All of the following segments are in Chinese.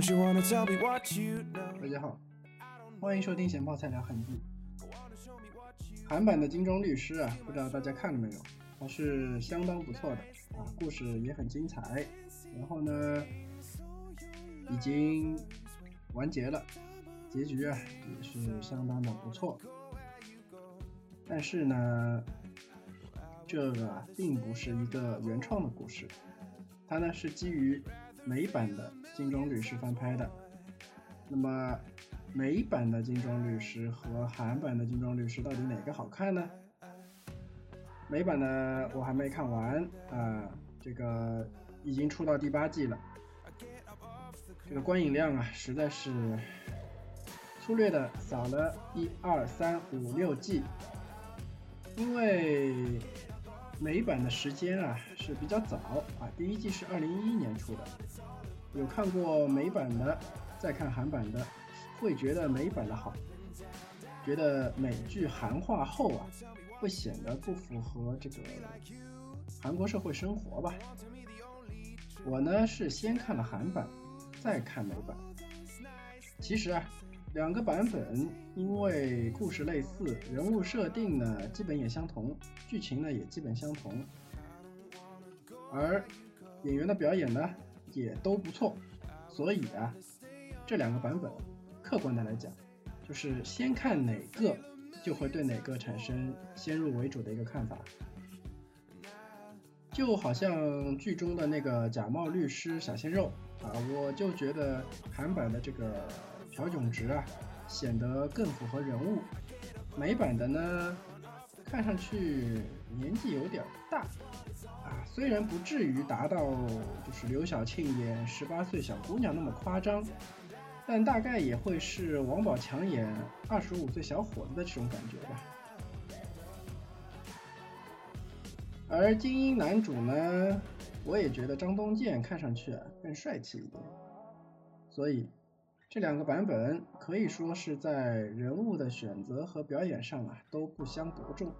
大家好，欢迎收听闲泡菜聊韩剧。韩版的《金钟律师》啊，不知道大家看了没有？还是相当不错的啊，故事也很精彩。然后呢，已经完结了，结局啊也是相当的不错。但是呢，这个并不是一个原创的故事，它呢是基于美版的《金钟律师》翻拍的。那么，美版的《金钟律师》和韩版的《金钟律师》到底哪个好看呢？美版的我还没看完啊，这个已经出到第八季了，这个观影量啊实在是粗略的扫了一二三五六季，因为美版的时间啊是比较早啊，第一季是二零一一年出的，有看过美版的。再看韩版的，会觉得美版的好，觉得美剧韩化后啊，会显得不符合这个韩国社会生活吧。我呢是先看了韩版，再看美版。其实啊，两个版本因为故事类似，人物设定呢基本也相同，剧情呢也基本相同，而演员的表演呢也都不错，所以啊。这两个版本，客观的来讲，就是先看哪个，就会对哪个产生先入为主的一个看法。就好像剧中的那个假冒律师小鲜肉啊，我就觉得韩版的这个朴炯植啊，显得更符合人物。美版的呢，看上去年纪有点大啊，虽然不至于达到就是刘晓庆演十八岁小姑娘那么夸张。但大概也会是王宝强演二十五岁小伙子的这种感觉吧。而精英男主呢，我也觉得张东健看上去啊更帅气一点。所以这两个版本可以说是在人物的选择和表演上啊都不相伯仲。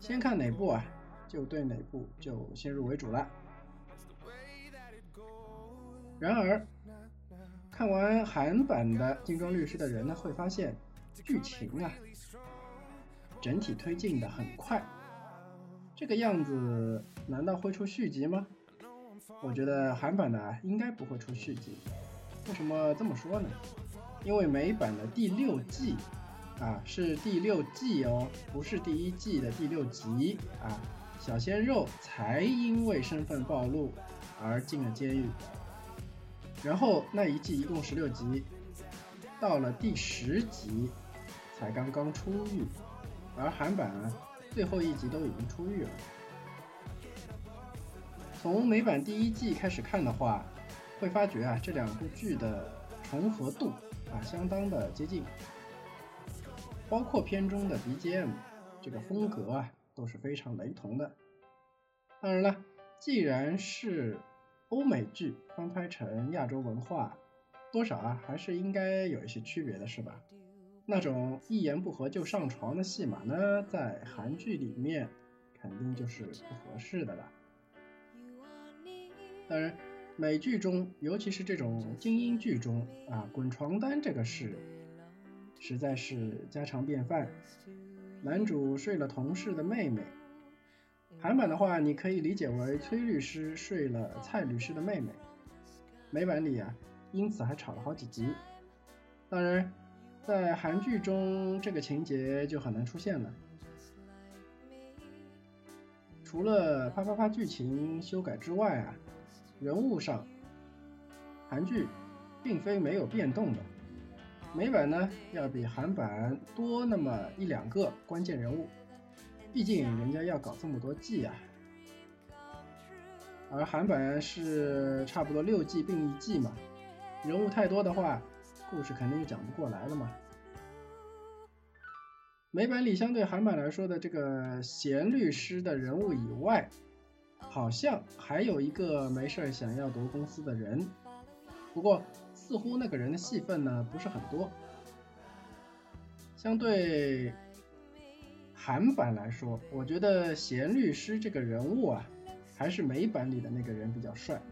先看哪部啊，就对哪部就先入为主了。然而。看完韩版的《金装律师》的人呢，会发现剧情啊，整体推进的很快。这个样子难道会出续集吗？我觉得韩版的应该不会出续集。为什么这么说呢？因为美版的第六季啊是第六季哦，不是第一季的第六集啊。小鲜肉才因为身份暴露而进了监狱。然后那一季一共十六集，到了第十集才刚刚出狱，而韩版啊最后一集都已经出狱了。从美版第一季开始看的话，会发觉啊这两部剧的重合度啊相当的接近，包括片中的 BGM 这个风格啊都是非常雷同的。当然了，既然是。欧美剧翻拍成亚洲文化，多少啊还是应该有一些区别的，是吧？那种一言不合就上床的戏码呢，在韩剧里面肯定就是不合适的了。当然，美剧中，尤其是这种精英剧中啊，滚床单这个事实在是家常便饭。男主睡了同事的妹妹。韩版的话，你可以理解为崔律师睡了蔡律师的妹妹。美版里啊，因此还吵了好几集。当然，在韩剧中这个情节就很难出现了。除了啪啪啪剧情修改之外啊，人物上，韩剧并非没有变动的。美版呢，要比韩版多那么一两个关键人物。毕竟人家要搞这么多季啊，而韩版是差不多六季并一季嘛，人物太多的话，故事肯定就讲不过来了嘛。美版里相对韩版来说的这个贤律师的人物以外，好像还有一个没事儿想要夺公司的人，不过似乎那个人的戏份呢不是很多，相对。韩版来说，我觉得贤律师这个人物啊，还是美版里的那个人比较帅。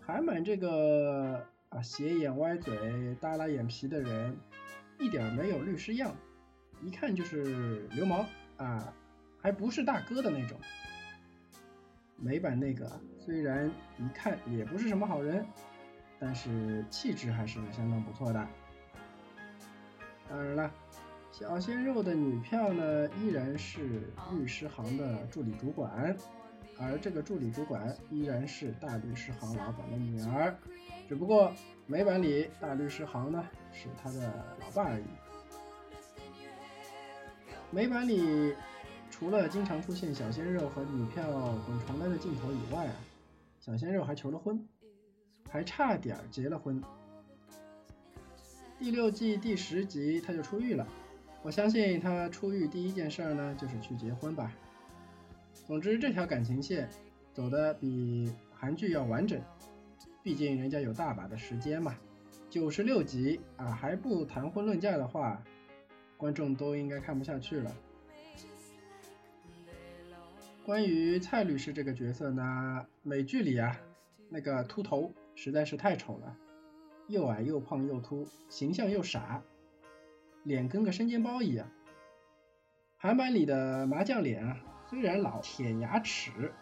韩版这个啊，斜眼歪嘴、耷拉眼皮的人，一点没有律师样，一看就是流氓啊，还不是大哥的那种。美版那个虽然一看也不是什么好人，但是气质还是相当不错的。当然了，小鲜肉的女票呢，依然是律师行的助理主管，而这个助理主管依然是大律师行老板的女儿，只不过美版里大律师行呢是他的老爸而已。美版里除了经常出现小鲜肉和女票滚床单的镜头以外啊，小鲜肉还求了婚，还差点结了婚。第六季第十集他就出狱了，我相信他出狱第一件事呢就是去结婚吧。总之这条感情线走的比韩剧要完整，毕竟人家有大把的时间嘛。九十六集啊还不谈婚论嫁的话，观众都应该看不下去了。关于蔡律师这个角色呢，美剧里啊那个秃头实在是太丑了。又矮又胖又秃，形象又傻，脸跟个生煎包一样。韩版里的麻将脸啊，虽然老舔牙齿，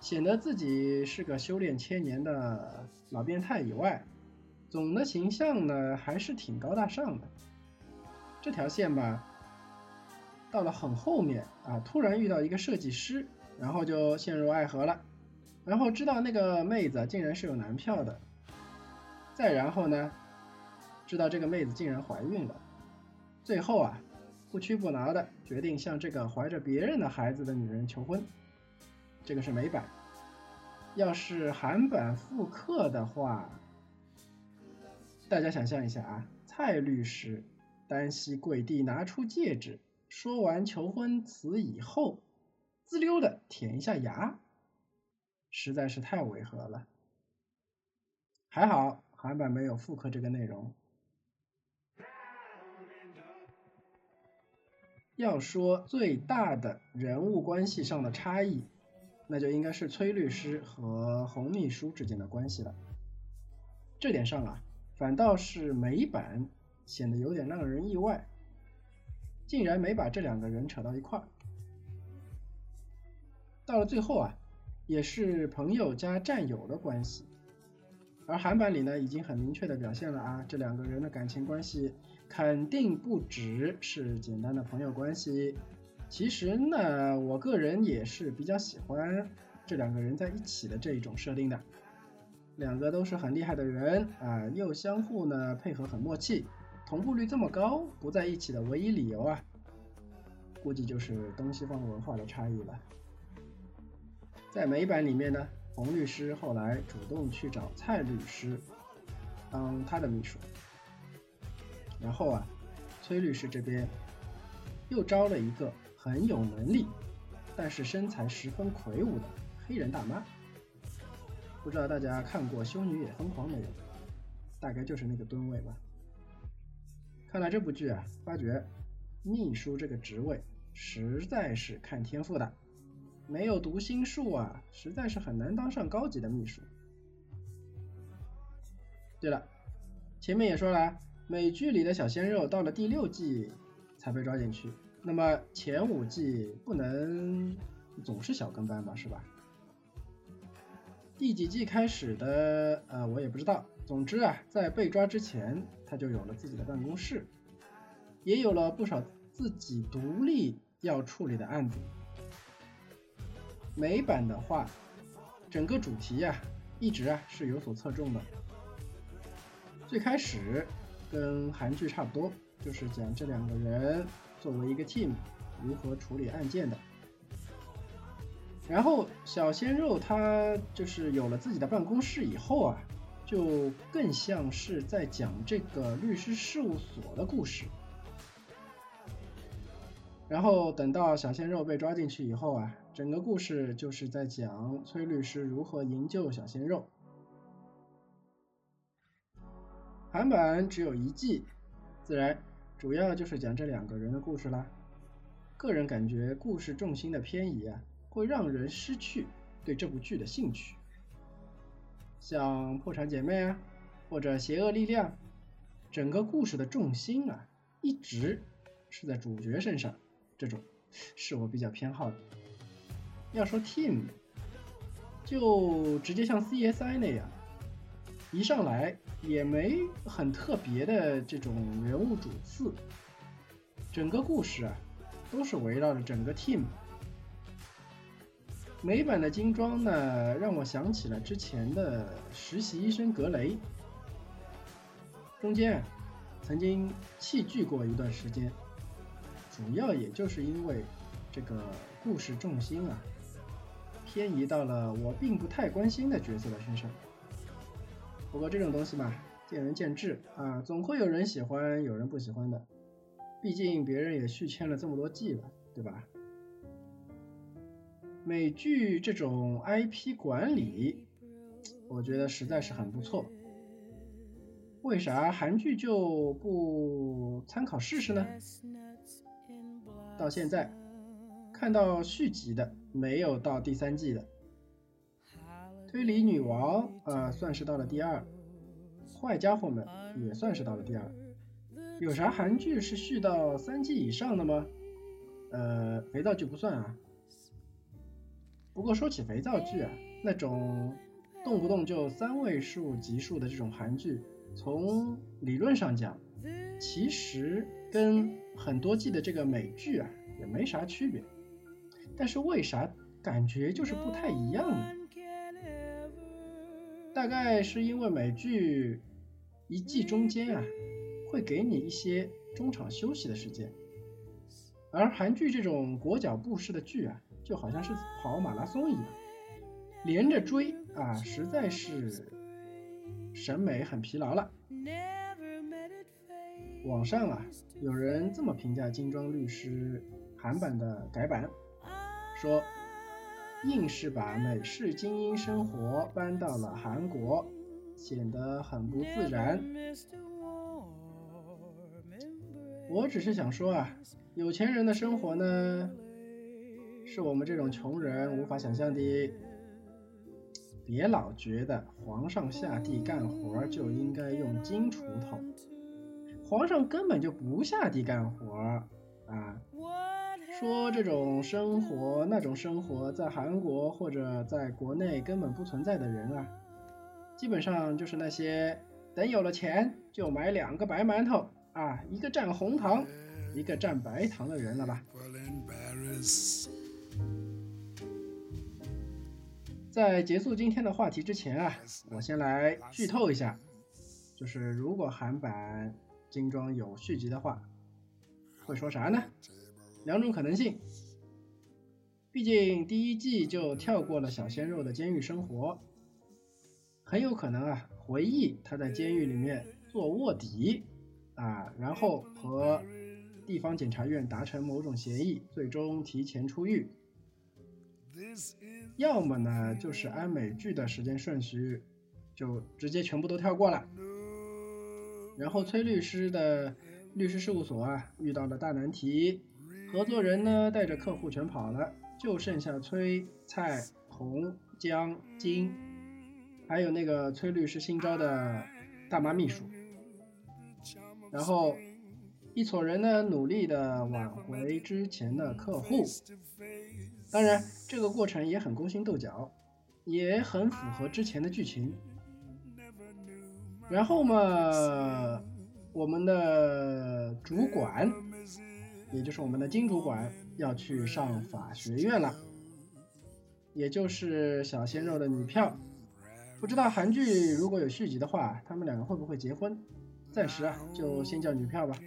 显得自己是个修炼千年的老变态以外，总的形象呢还是挺高大上的。这条线吧，到了很后面啊，突然遇到一个设计师，然后就陷入爱河了，然后知道那个妹子竟然是有男票的。再然后呢，知道这个妹子竟然怀孕了，最后啊，不屈不挠的决定向这个怀着别人的孩子的女人求婚。这个是美版，要是韩版复刻的话，大家想象一下啊，蔡律师单膝跪地拿出戒指，说完求婚词以后，滋溜的舔一下牙，实在是太违和了。还好。韩版没有复刻这个内容。要说最大的人物关系上的差异，那就应该是崔律师和洪秘书之间的关系了。这点上啊，反倒是美版显得有点让人意外，竟然没把这两个人扯到一块儿。到了最后啊，也是朋友加战友的关系。而韩版里呢，已经很明确的表现了啊，这两个人的感情关系肯定不只是简单的朋友关系。其实呢，我个人也是比较喜欢这两个人在一起的这一种设定的。两个都是很厉害的人啊，又相互呢配合很默契，同步率这么高，不在一起的唯一理由啊，估计就是东西方文化的差异了。在美版里面呢。洪律师后来主动去找蔡律师当他的秘书，然后啊，崔律师这边又招了一个很有能力，但是身材十分魁梧的黑人大妈。不知道大家看过《修女也疯狂》没有？大概就是那个吨位吧。看了这部剧啊，发觉秘书这个职位实在是看天赋的。没有读心术啊，实在是很难当上高级的秘书。对了，前面也说了，美剧里的小鲜肉到了第六季才被抓进去，那么前五季不能总是小跟班吧，是吧？第几季开始的，呃，我也不知道。总之啊，在被抓之前，他就有了自己的办公室，也有了不少自己独立要处理的案子。美版的话，整个主题呀，一直啊是有所侧重的。最开始跟韩剧差不多，就是讲这两个人作为一个 team 如何处理案件的。然后小鲜肉他就是有了自己的办公室以后啊，就更像是在讲这个律师事务所的故事。然后等到小鲜肉被抓进去以后啊。整个故事就是在讲崔律师如何营救小鲜肉。韩版只有一季，自然主要就是讲这两个人的故事啦。个人感觉故事重心的偏移啊，会让人失去对这部剧的兴趣。像破产姐妹啊，或者邪恶力量，整个故事的重心啊，一直是在主角身上，这种是我比较偏好的。要说 team，就直接像 CSI 那样，一上来也没很特别的这种人物主次，整个故事啊都是围绕着整个 team。美版的精装呢，让我想起了之前的实习医生格雷，中间曾经弃剧过一段时间，主要也就是因为这个故事重心啊。偏移到了我并不太关心的角色的身上。不过这种东西嘛，见仁见智啊，总会有人喜欢，有人不喜欢的。毕竟别人也续签了这么多季了，对吧？美剧这种 IP 管理，我觉得实在是很不错。为啥韩剧就不参考试试呢？到现在。看到续集的没有到第三季的，推理女王啊算是到了第二，坏家伙们也算是到了第二，有啥韩剧是续到三季以上的吗？呃，肥皂剧不算啊。不过说起肥皂剧啊，那种动不动就三位数集数的这种韩剧，从理论上讲，其实跟很多季的这个美剧啊也没啥区别。但是为啥感觉就是不太一样呢？大概是因为美剧一季中间啊，会给你一些中场休息的时间，而韩剧这种裹脚布式的剧啊，就好像是跑马拉松一样，连着追啊，实在是审美很疲劳了。网上啊，有人这么评价《精装律师》韩版的改版。说，硬是把美式精英生活搬到了韩国，显得很不自然。我只是想说啊，有钱人的生活呢，是我们这种穷人无法想象的。别老觉得皇上下地干活就应该用金锄头，皇上根本就不下地干活啊。说这种生活、那种生活，在韩国或者在国内根本不存在的人啊，基本上就是那些等有了钱就买两个白馒头啊，一个蘸红糖，一个蘸白糖的人了吧？在结束今天的话题之前啊，我先来剧透一下，就是如果韩版精装有续集的话，会说啥呢？两种可能性，毕竟第一季就跳过了小鲜肉的监狱生活，很有可能啊回忆他在监狱里面做卧底啊，然后和地方检察院达成某种协议，最终提前出狱。要么呢就是按美剧的时间顺序，就直接全部都跳过了，然后崔律师的律师事务所啊遇到了大难题。合作人呢带着客户全跑了，就剩下崔、蔡、洪、江、金，还有那个崔律师新招的大妈秘书。然后一撮人呢努力的挽回之前的客户，当然这个过程也很勾心斗角，也很符合之前的剧情。然后嘛，我们的主管。也就是我们的金主管要去上法学院了，也就是小鲜肉的女票。不知道韩剧如果有续集的话，他们两个会不会结婚？暂时啊，就先叫女票吧。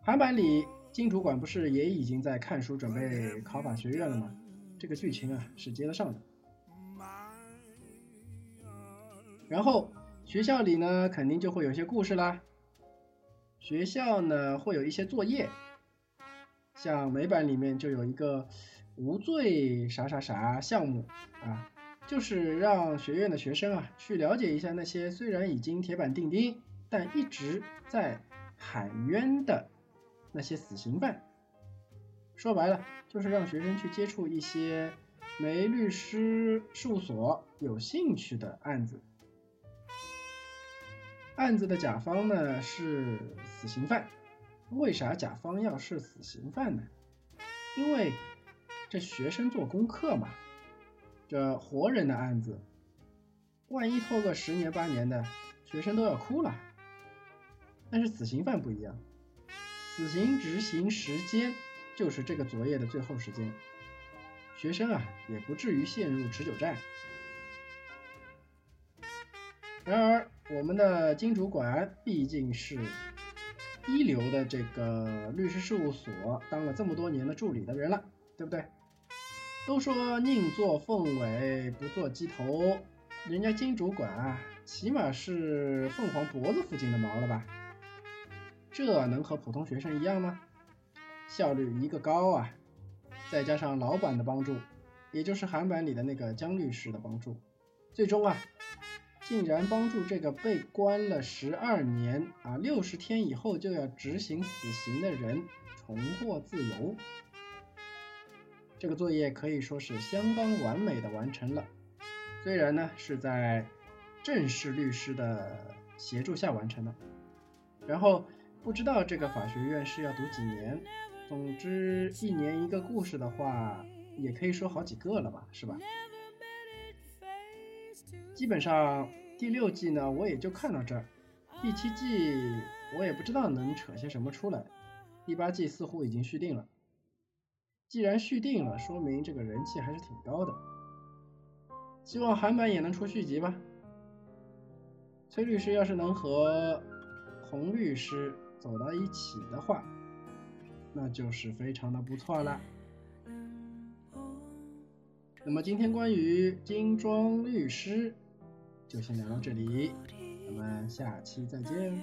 韩版里金主管不是也已经在看书准备考法学院了吗？这个剧情啊是接得上的。然后学校里呢，肯定就会有些故事啦。学校呢会有一些作业，像美版里面就有一个无罪啥啥啥项目啊，就是让学院的学生啊去了解一下那些虽然已经铁板钉钉，但一直在喊冤的那些死刑犯。说白了就是让学生去接触一些没律师事务所有兴趣的案子。案子的甲方呢是死刑犯，为啥甲方要是死刑犯呢？因为这学生做功课嘛，这活人的案子，万一拖个十年八年的，学生都要哭了。但是死刑犯不一样，死刑执行时间就是这个作业的最后时间，学生啊也不至于陷入持久战。然而，我们的金主管毕竟是一流的这个律师事务所，当了这么多年的助理的人了，对不对？都说宁做凤尾不做鸡头，人家金主管啊，起码是凤凰脖子附近的毛了吧？这能和普通学生一样吗？效率一个高啊！再加上老板的帮助，也就是韩版里的那个姜律师的帮助，最终啊，竟然帮助这个被关了十二年啊，六十天以后就要执行死刑的人重获自由。这个作业可以说是相当完美的完成了。虽然呢是在正式律师的协助下完成的，然后。不知道这个法学院是要读几年，总之一年一个故事的话，也可以说好几个了吧，是吧？基本上第六季呢，我也就看到这儿，第七季我也不知道能扯些什么出来，第八季似乎已经续定了。既然续定了，说明这个人气还是挺高的，希望韩版也能出续集吧。崔律师要是能和洪律师。走到一起的话，那就是非常的不错了。那么今天关于精装律师就先聊到这里，咱们下期再见。